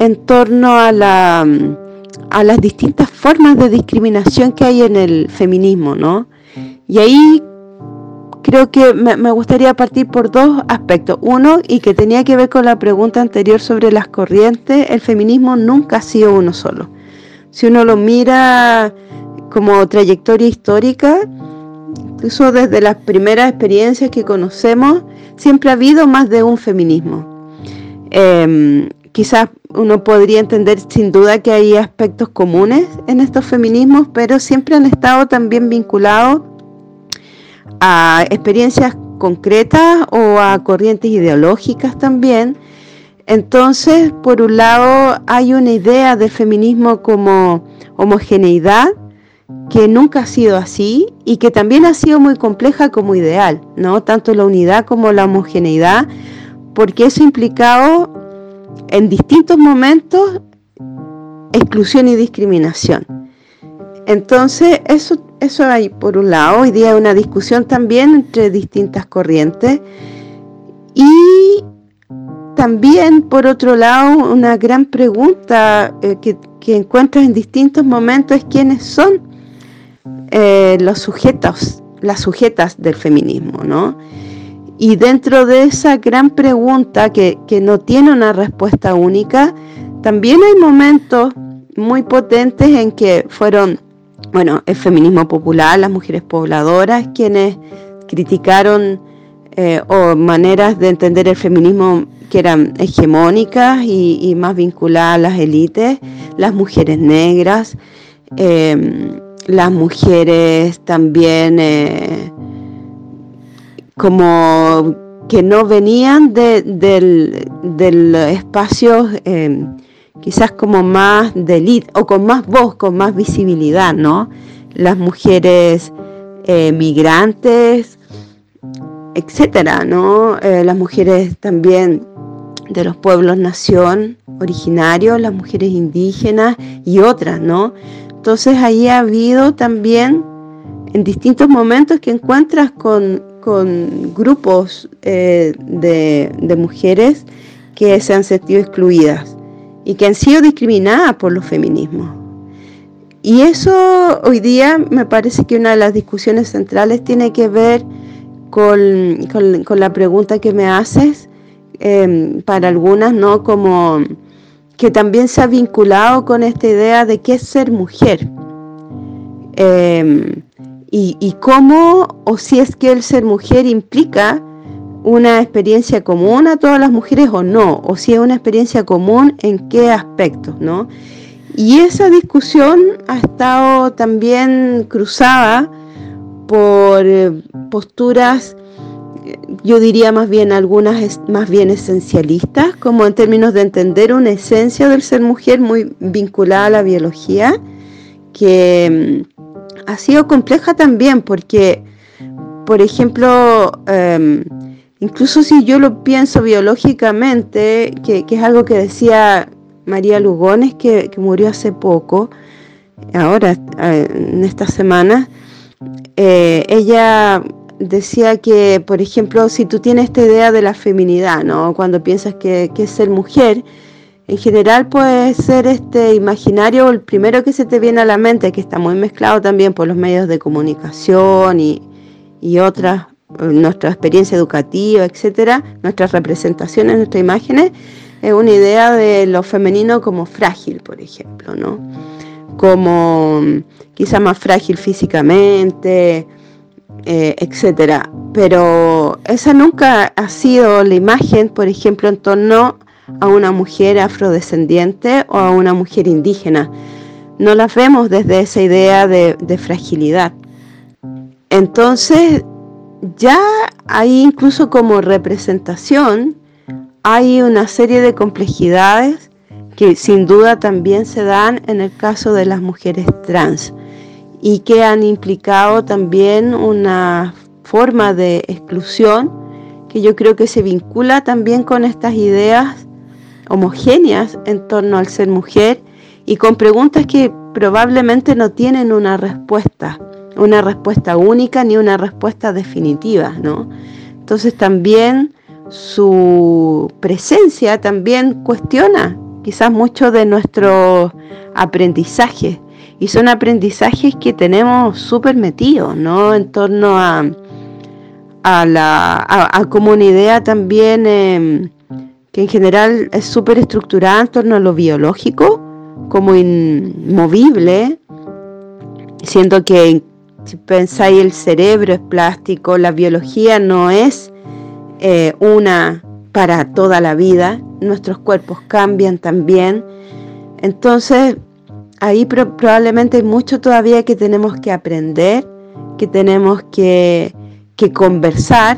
Speaker 6: en torno a la las distintas formas de discriminación que hay en el feminismo, ¿no? Y ahí creo que me, gustaría partir por dos aspectos. Uno, y que tenía que ver con la pregunta anterior sobre las corrientes, el feminismo nunca ha sido uno solo. Si uno lo mira como trayectoria histórica, incluso desde las primeras experiencias que conocemos, siempre ha habido más de un feminismo. Em, quizás uno podría entender sin duda que hay aspectos comunes en estos feminismos, pero siempre han estado también vinculados a experiencias concretas o a corrientes ideológicas también. Entonces, por un lado, hay una idea de feminismo como homogeneidad, que nunca ha sido así y que también ha sido muy compleja como ideal, ¿no? Tanto la unidad como la homogeneidad, porque eso implicado en distintos momentos exclusión y discriminación. Entonces, eso, eso hay por un lado, hoy día hay una discusión también entre distintas corrientes y también por otro lado una gran pregunta eh, que, que, encuentras en distintos momentos es quiénes son eh, los sujetos, las sujetas del feminismo, ¿no? Y dentro de esa gran pregunta que, no tiene una respuesta única, también hay momentos muy potentes en que fueron, bueno, el feminismo popular, las mujeres pobladoras, quienes criticaron eh, o maneras de entender el feminismo que eran hegemónicas y, más vinculadas a las élites, las mujeres negras, eh, las mujeres también eh, como que no venían de, del, espacio eh, quizás como más de o con más voz, con más visibilidad, ¿no? Las mujeres eh, migrantes, etcétera, ¿no? Eh, las mujeres también de los pueblos nación originarios, las mujeres indígenas y otras, ¿no? Entonces ahí ha habido también en distintos momentos que encuentras con con grupos eh, de, mujeres que se han sentido excluidas y que han sido discriminadas por los feminismos. Y eso hoy día me parece que una de las discusiones centrales tiene que ver con, la pregunta que me haces, em, para algunas, ¿no? Como que también se ha vinculado con esta idea de qué es ser mujer. Em, y, cómo o si es que el ser mujer implica una experiencia común a todas las mujeres o no, o si es una experiencia común en qué aspectos, ¿no? Y esa discusión ha estado también cruzada por eh, posturas, yo diría más bien algunas más bien esencialistas, como en términos de entender una esencia del ser mujer muy vinculada a la biología, que ha sido compleja también porque, por ejemplo, em, incluso si yo lo pienso biológicamente, que, es algo que decía María Lugones, que, murió hace poco, ahora, eh, en esta semana, eh, ella decía que, por ejemplo, si tú tienes esta idea de la feminidad, ¿no? Cuando piensas que, que es ser mujer, en general puede ser este imaginario el primero que se te viene a la mente, que está muy mezclado también por los medios de comunicación y, otras, nuestra experiencia educativa, etcétera, nuestras representaciones, nuestras imágenes, es una idea de lo femenino como frágil, por ejemplo, ¿no? Como quizá más frágil físicamente, eh, etcétera. Pero esa nunca ha sido la imagen, por ejemplo, en torno a una mujer afrodescendiente o a una mujer indígena. No las vemos desde esa idea de, fragilidad. Entonces, ya hay incluso como representación, hay una serie de complejidades que sin duda también se dan en el caso de las mujeres trans y que han implicado también una forma de exclusión que yo creo que se vincula también con estas ideas homogéneas en torno al ser mujer y con preguntas que probablemente no tienen una respuesta, una respuesta única ni una respuesta definitiva, ¿no? Entonces también su presencia también cuestiona quizás mucho de nuestro aprendizaje y son aprendizajes que tenemos súper metidos, ¿no? En torno a, a, la, a, como una idea también em, que en general es súper estructurada en torno a lo biológico, como inmovible, siendo que si pensáis el cerebro es plástico, la biología no es eh, una para toda la vida, nuestros cuerpos cambian también. Entonces, ahí probablemente hay mucho todavía que tenemos que aprender, que tenemos que, conversar,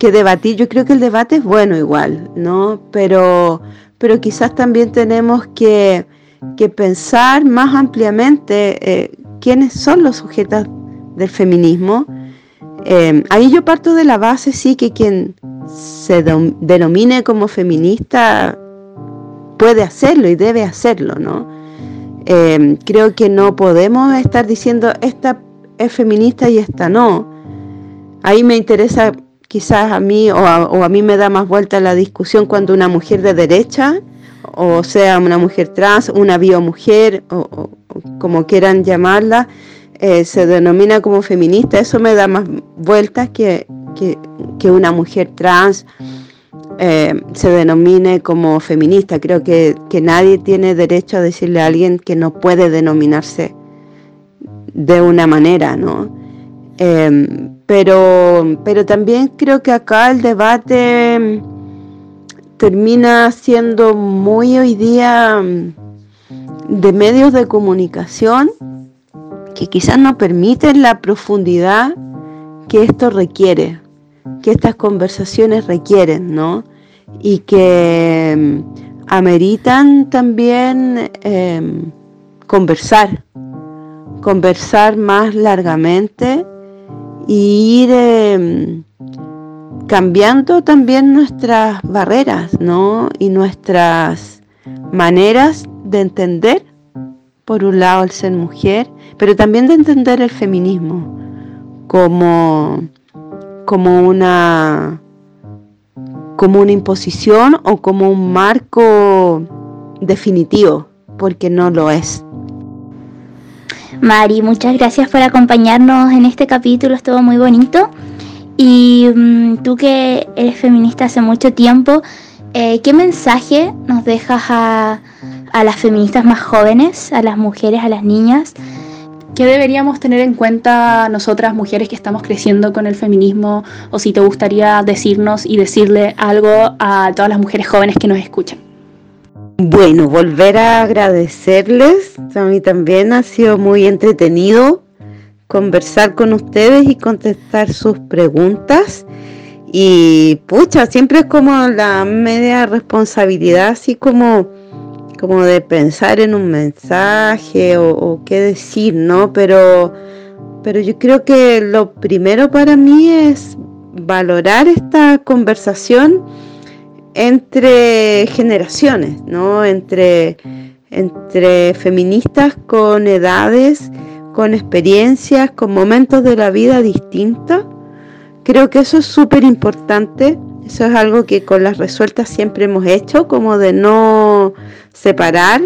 Speaker 6: que debatir. Yo creo que el debate es bueno igual, ¿no? Pero, pero quizás también tenemos que, pensar más ampliamente eh, quiénes son los sujetos del feminismo. Eh, ahí yo parto de la base, sí, que quien se denomine como feminista puede hacerlo y debe hacerlo, ¿no? Em, creo que no podemos estar diciendo esta es feminista y esta no. Ahí me interesa quizás a mí o a, mí me da más vuelta la discusión cuando una mujer de derecha, o sea, una mujer trans, una biomujer, o, o como quieran llamarla, eh, se denomina como feminista. Eso me da más vueltas que, que una mujer trans eh, se denomine como feminista. Creo que, nadie tiene derecho a decirle a alguien que no puede denominarse de una manera, ¿no? Em, pero, pero también creo que acá el debate termina siendo muy hoy día mm, de medios de comunicación que quizás no permiten la profundidad que esto requiere, que estas conversaciones requieren, ¿no? y que mm, ameritan también em, conversar, conversar más largamente y ir em, cambiando también nuestras barreras, ¿no? Y nuestras maneras de entender, por un lado, el ser mujer, pero también de entender el feminismo como, como una como una imposición o como un marco definitivo, porque no lo es.
Speaker 7: Mari, muchas gracias por acompañarnos en este capítulo, estuvo muy bonito. Y mm, tú que eres feminista hace mucho tiempo, eh, ¿qué mensaje nos dejas a, a las feministas más jóvenes, a las mujeres, a las niñas?
Speaker 2: ¿Qué deberíamos tener en cuenta nosotras mujeres que estamos creciendo con el feminismo? O si te gustaría decirnos y decirle algo a todas las mujeres jóvenes que nos escuchan.
Speaker 6: Bueno, volver a agradecerles. A mí también ha sido muy entretenido conversar con ustedes y contestar sus preguntas. Y pucha, siempre es como la media responsabilidad, así como como de pensar en un mensaje o, qué decir, ¿no? Pero, pero yo creo que lo primero para mí es valorar esta conversación entre generaciones, ¿no? Entre, entre feministas con edades, con experiencias, con momentos de la vida distintos. Creo que eso es súper importante eso es algo que con las resueltas siempre hemos hecho, como de no separar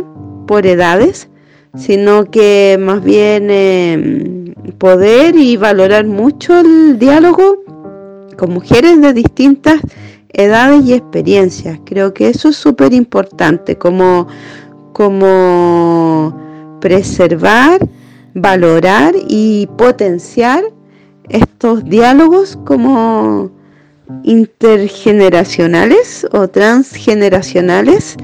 Speaker 6: por edades, sino que más bien em, poder y valorar mucho el diálogo con mujeres de distintas edades y experiencias. Creo que eso es súper importante, como, como preservar, valorar y potenciar estos diálogos como intergeneracionales o transgeneracionales,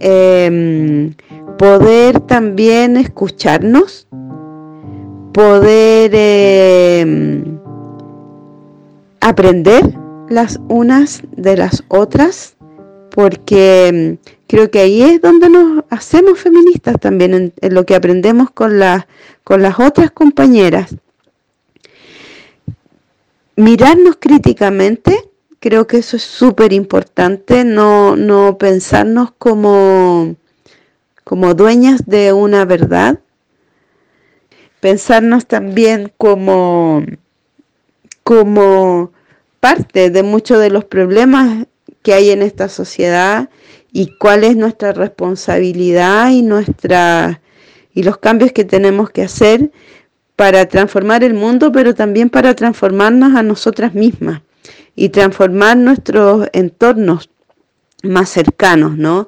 Speaker 6: em, poder también escucharnos, poder em, aprender las unas de las otras, porque em, creo que ahí es donde nos hacemos feministas también, en, lo que aprendemos con, con las otras compañeras. Mirarnos críticamente, creo que eso es súper importante, no, no pensarnos como, como dueñas de una verdad, pensarnos también como, como parte de muchos de los problemas que hay en esta sociedad y cuál es nuestra responsabilidad y nuestra y los cambios que tenemos que hacer para transformar el mundo, pero también para transformarnos a nosotras mismas y transformar nuestros entornos más cercanos, ¿no?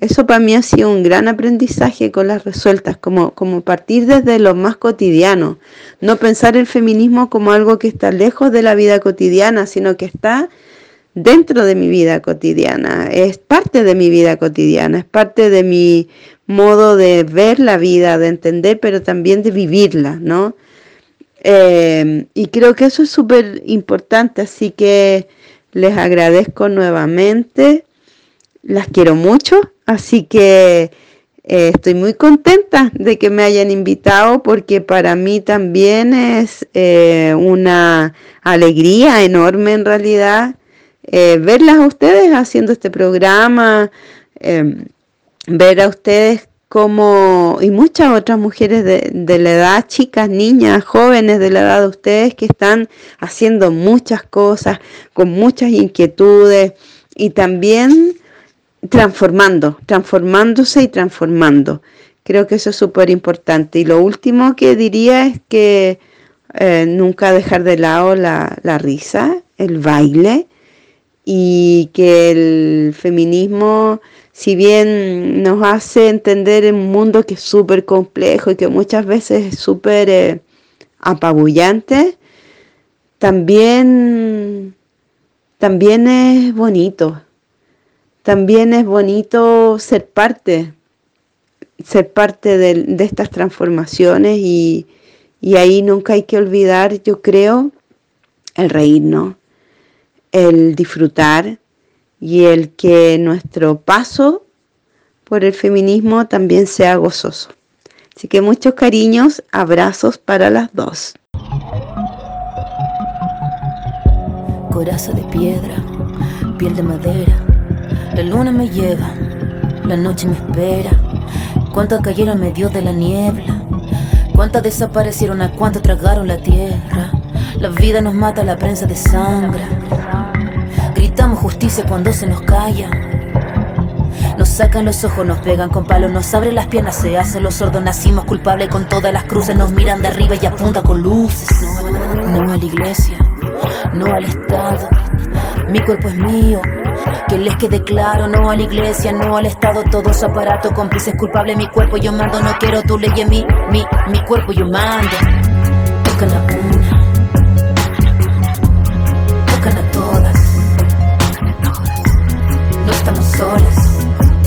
Speaker 6: Eso para mí ha sido un gran aprendizaje con las resueltas, como, como partir desde lo más cotidiano, no pensar el feminismo como algo que está lejos de la vida cotidiana, sino que está dentro de mi vida cotidiana, es parte de mi vida cotidiana, es parte de mi modo de ver la vida, de entender, pero también de vivirla, ¿no? Eh, y creo que eso es súper importante, así que les agradezco nuevamente, las quiero mucho, así que eh, estoy muy contenta de que me hayan invitado porque para mí también es eh, una alegría enorme en realidad verlas a ustedes haciendo este programa ver a ustedes como, y muchas otras mujeres de, la edad, chicas, niñas, jóvenes de la edad de ustedes que están haciendo muchas cosas, con muchas inquietudes y también transformando, transformándose y transformando. Creo que eso es súper importante. Y lo último que diría es que eh, nunca dejar de lado la, la risa, el baile y que el feminismo si bien nos hace entender un mundo que es súper complejo y que muchas veces es súper eh, apabullante, también, también es bonito. También es bonito ser parte, ser parte de, estas transformaciones y, y ahí nunca hay que olvidar, yo creo, el reírnos, el disfrutar, y el que nuestro paso por el feminismo también sea gozoso. Así que muchos cariños, abrazos para las dos.
Speaker 8: Coraza de piedra, piel de madera, la luna me lleva, la noche me espera. Cuántas cayeron medio de la niebla, cuántas desaparecieron, a cuántas tragaron la tierra. La vida nos mata, la prensa de sangre. Gritamos justicia cuando se nos calla. Nos sacan los ojos, nos pegan con palos, nos abren las piernas, se hacen los sordos, nacimos culpables con todas las cruces, nos miran de arriba y apunta con luces. No a la iglesia, no al Estado, mi cuerpo es mío, que les quede claro, no a la iglesia, no al Estado, todo su aparato, cómplices culpable, mi cuerpo yo mando, no quiero tu ley en mí, mi, mi cuerpo yo mando. Tocan la una, tocan a todas estamos solas.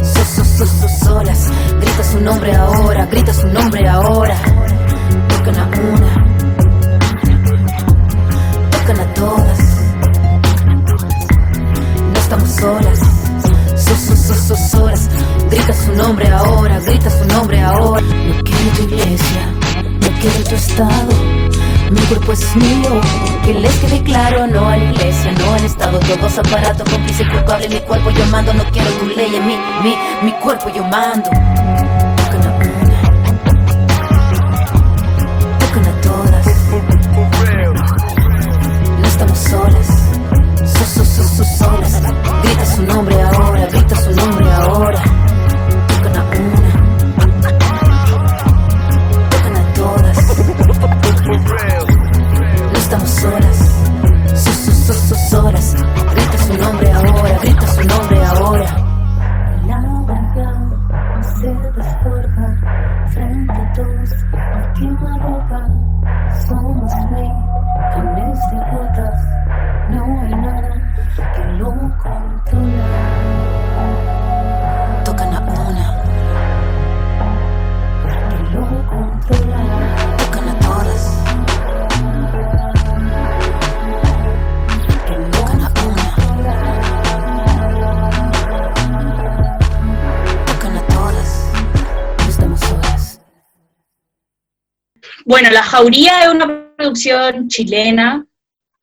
Speaker 8: So, so, so, solas. Grita su nombre ahora, grita su nombre ahora. Estamos solas. So, so, so, so, solas. Grita su nombre ahora, grita su nombre ahora. No quiero tu iglesia, no quiero tu estado. Mi cuerpo es mío, que les quede claro, no a la iglesia, no al Estado, todos aparatos, cómplice culpable, mi cuerpo yo mando, no quiero tu ley mí, mi, mi cuerpo yo mando. Solas, solas, grita su nombre ahora, grita su nombre ahora.
Speaker 2: Bueno, La Jauría es una producción chilena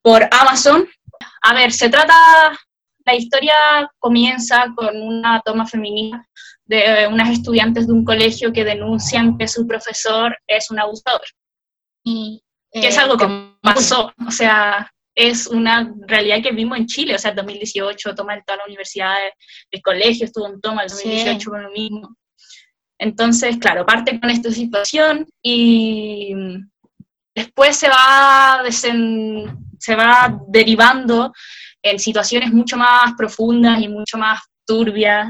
Speaker 2: por Amazon. A ver, se trata, la historia comienza con una toma femenina de unas estudiantes de un colegio que denuncian que su profesor es un abusador. Y que es algo que pasó, o sea, es una realidad que vimos en Chile, o sea, en 2018 toma el toda la universidad, el colegio estuvo en toma el 2018 con lo mismo. Entonces, claro, parte con esta situación y después se va, se va derivando en situaciones mucho más profundas y mucho más turbias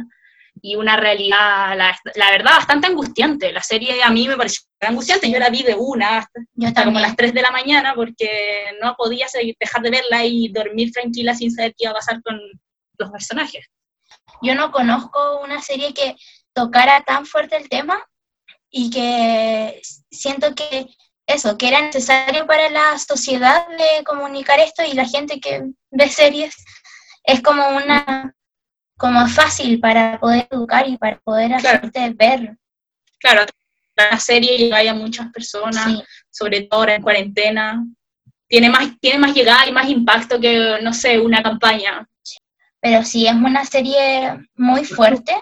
Speaker 2: y una realidad, la, verdad, bastante angustiante. La serie a mí me pareció angustiante, yo la vi de una hasta, como las 3 de la mañana porque no podía dejar de verla y dormir tranquila sin saber qué iba a pasar con los personajes.
Speaker 1: Yo no conozco una serie que tocara tan fuerte el tema y que siento que eso, que era necesario para la sociedad de comunicar esto y la gente que ve series es como una como fácil para poder educar y para poder hacerte ver.
Speaker 2: Claro, la serie llega a muchas personas, sobre todo ahora en cuarentena. Tiene más, tiene más llegada y más impacto que, no sé, una campaña.
Speaker 1: Pero sí, es una serie muy fuerte.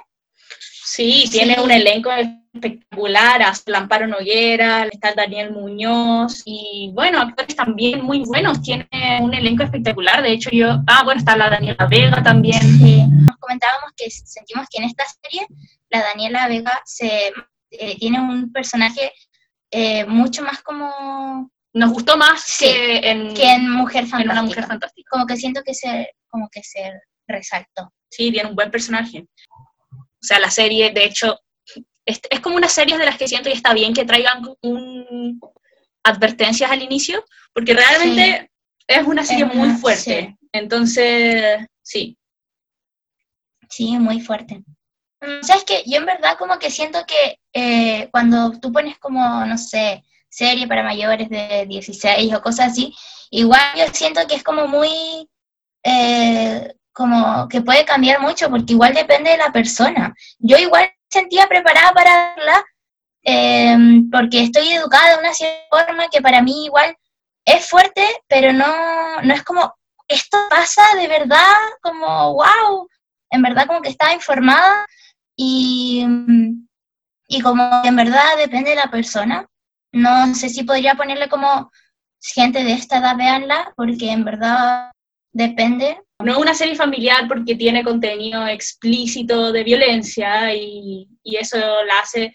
Speaker 2: Sí, tiene un elenco espectacular, hasta Amparo Noguera, está Daniel Muñoz, y bueno, actores también muy buenos, tiene un elenco espectacular, de hecho yo, ah, bueno, está la Daniela Vega también.
Speaker 1: Nos comentábamos que sentimos que en esta serie la Daniela Vega se, eh, tiene un personaje eh, mucho más como...
Speaker 2: Nos gustó más
Speaker 1: que, en, que en Mujer Fantástica. una Mujer Fantástica. Como que siento que se, como que se resaltó.
Speaker 2: Sí, tiene un buen personaje. O sea, la serie, de hecho, es, como una serie de las que siento y está bien que traigan un, advertencias al inicio, porque realmente es una serie muy fuerte. Entonces, sí.
Speaker 1: Sí, muy fuerte. ¿Sabes que Yo en verdad como que siento que eh, cuando tú pones como, no sé, serie para mayores de 16 o cosas así, igual yo siento que es como muy, eh, como que puede cambiar mucho, porque igual depende de la persona. Yo igual sentía preparada para verla, em, porque estoy educada de una cierta forma que para mí igual es fuerte, pero no, no es como, esto pasa de verdad, como, wow, en verdad como que estaba informada y, y como en verdad depende de la persona. No sé si podría ponerle como gente de esta edad, veanla, porque en verdad depende,
Speaker 2: no es una serie familiar porque tiene contenido explícito de violencia y, eso la hace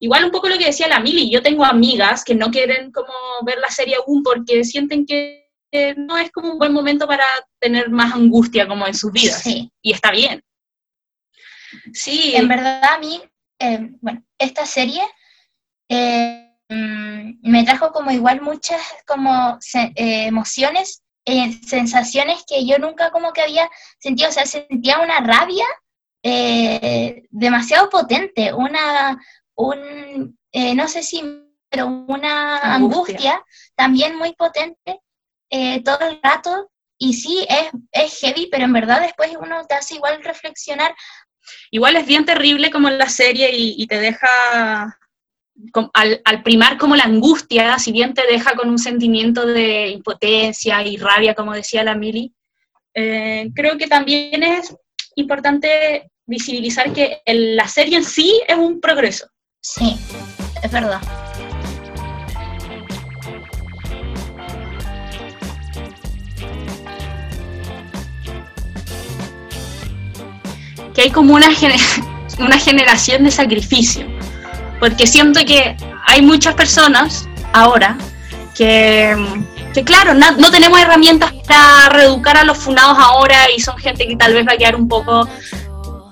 Speaker 2: igual un poco lo que decía la Mili, yo tengo amigas que no quieren como ver la serie aún porque sienten que no es como un buen momento para tener más angustia como en sus vidas. Y está bien.
Speaker 1: Sí. En verdad a mí, eh, bueno, esta serie eh, mm, me trajo como igual muchas como eh, emociones eh, sensaciones que yo nunca como que había sentido, o sea, sentía una rabia eh, demasiado potente, una, un, eh, no sé si, pero una angustia, también muy potente todo el rato, y sí, es, es heavy, pero en verdad después uno te hace igual reflexionar.
Speaker 2: Igual es bien terrible como en la serie y te deja al, primar como la angustia, si bien te deja con un sentimiento de impotencia y rabia, como decía la Mili, eh, creo que también es importante visibilizar que la serie en sí es un progreso.
Speaker 1: Sí, es verdad.
Speaker 2: Que hay como una, una generación de sacrificio porque siento que hay muchas personas ahora que, que claro, no, tenemos herramientas para reeducar a los funados ahora y son gente que tal vez va a quedar un poco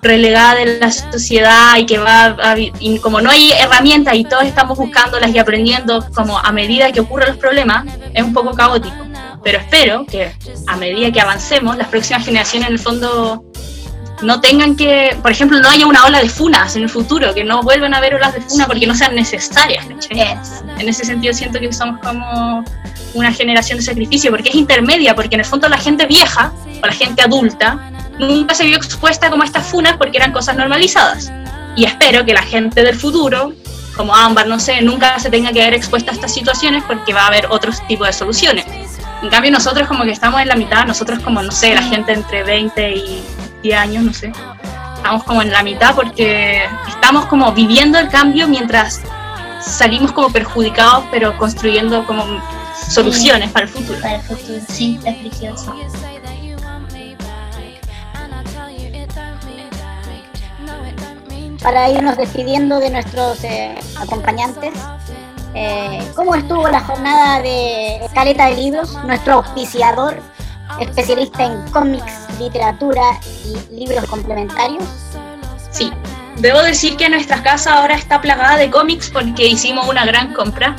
Speaker 2: relegada de la sociedad y que va a, y como no hay herramientas y todos estamos buscándolas y aprendiendo como a medida que ocurren los problemas, es un poco caótico. Pero espero que a medida que avancemos, las próximas generaciones en el fondo no tengan que, por ejemplo, no haya una ola de funas en el futuro, que no vuelvan a haber olas de funas porque no sean necesarias. En ese sentido siento que somos como una generación de sacrificio, porque es intermedia, porque en el fondo la gente vieja o la gente adulta nunca se vio expuesta como a estas funas porque eran cosas normalizadas. Y espero que la gente del futuro como Ámbar, no sé, nunca se tenga que ver expuesta a estas situaciones porque va a haber otros tipos de soluciones. En cambio nosotros como que estamos en la mitad, nosotros como, no sé, la gente entre 20 y 10 años, no sé, estamos como en la mitad porque estamos como viviendo el cambio mientras salimos como perjudicados, pero construyendo como soluciones para el futuro.
Speaker 1: Para el futuro, sí.
Speaker 3: Para irnos despidiendo de nuestros eh, acompañantes, eh, ¿cómo estuvo la jornada de Caleta de Libros, nuestro auspiciador, especialista en cómics, literatura y libros complementarios?
Speaker 2: Sí, debo decir que nuestra casa ahora está plagada de cómics porque hicimos una gran compra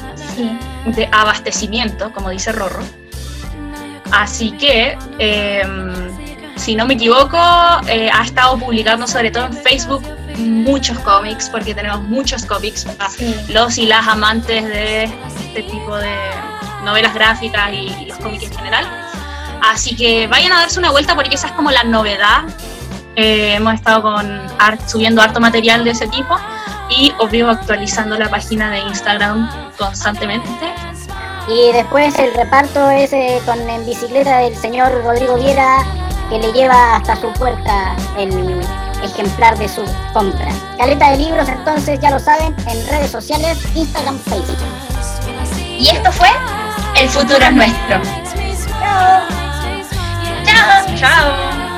Speaker 2: de abastecimiento, como dice Rorro. Así que, em, si no me equivoco, eh, ha estado publicando sobre todo en Facebook muchos cómics, porque tenemos muchos cómics para los y las amantes de este tipo de novelas gráficas y, los cómics en general. Así que vayan a darse una vuelta porque esa es como la novedad. Eh, hemos estado con subiendo harto material de ese tipo y obvio actualizando la página de Instagram constantemente.
Speaker 3: Y después el reparto es eh, con en bicicleta del señor Rodrigo Viera que le lleva hasta su puerta el ejemplar de su compra. Caleta de libros entonces ya lo saben en redes sociales, Instagram, Facebook.
Speaker 1: Y esto fue El futuro es nuestro.
Speaker 3: Chao.
Speaker 2: Tchau!